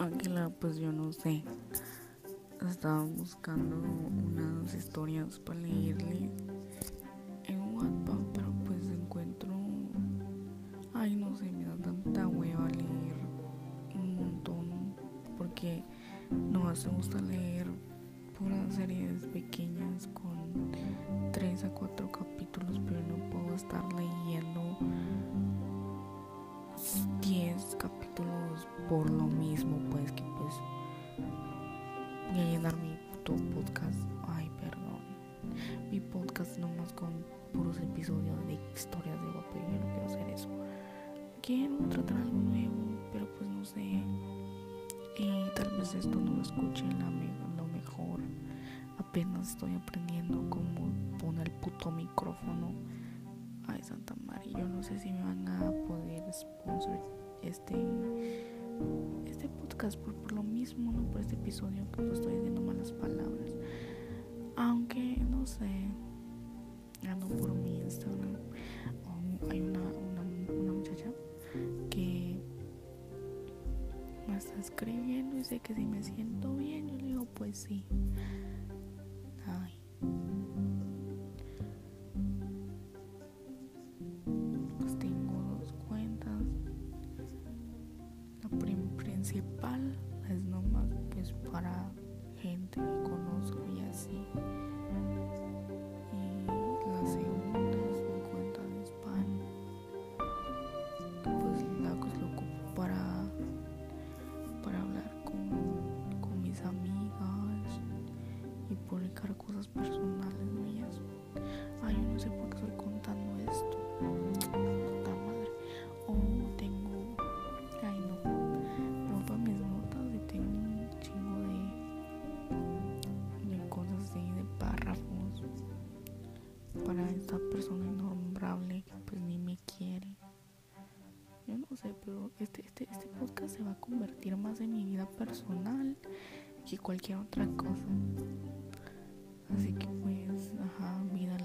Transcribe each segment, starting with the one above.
Ángela, pues yo no sé. Estaba buscando unas historias para leerle en WhatsApp, pero pues encuentro. Ay, no sé, me da tanta hueva leer un montón. Porque no me gusta leer puras series pequeñas con 3 a 4 capítulos, pero no puedo estar leyendo 10 capítulos por lo mismo, pues que pues voy a llenar mi puto podcast. Ay, perdón. Mi podcast nomás con puros episodios de historias de guapo yo no quiero hacer eso. Quiero tratar algo nuevo, pero pues no sé. Y tal vez esto no lo escuchen la lo mejor. Apenas estoy aprendiendo cómo poner el puto micrófono. Ay, Santa María, yo no sé si me van a poder sponsor este este podcast por, lo mismo, ¿no? Por este episodio que no estoy diciendo malas palabras. Aunque, no sé, ando por mi Instagram. hay una, una, muchacha que me está escribiendo y dice que si me siento bien, yo le digo, pues sí. Principal es nomás pues para gente que conozco y así. Y la segunda es mi cuenta de spam. Pues la que lo ocupo para, para hablar con, con mis amigas y publicar cosas personales mías. Ay, yo no sé por qué estoy contando esto. Esta persona innombrable que pues ni me quiere. Yo no sé, pero este, este, este podcast se va a convertir más en mi vida personal que cualquier otra cosa. Así que pues, ajá, vida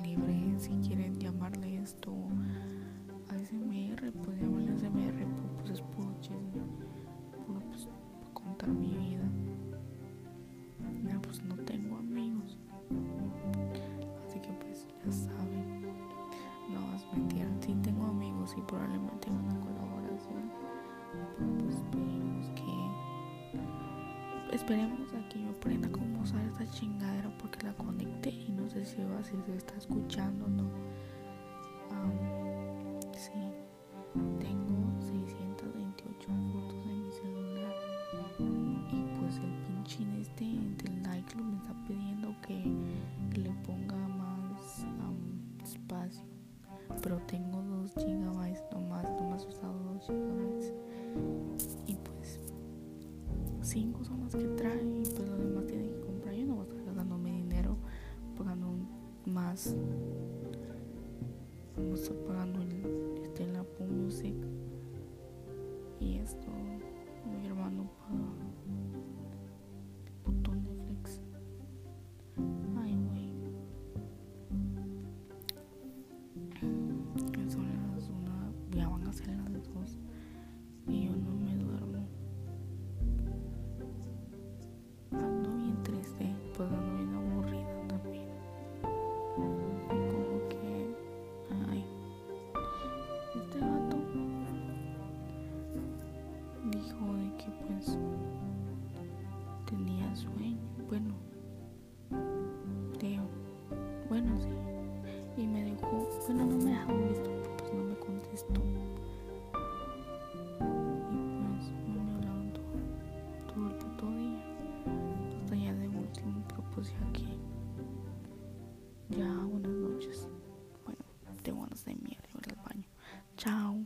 y probablemente una colaboración. Pues esperemos que esperemos a que yo aprenda cómo usar esta chingadera porque la conecté y no sé si va si se está escuchando o no. Pero tengo 2 gigabytes nomás, nomás he usado 2 gigabytes y pues 5 son las que trae y pues lo demás tiene que comprar. Yo no voy a estar gastándome dinero pagando más. Vamos a estar pagando el, este, la Music y esto mi hermano paga 招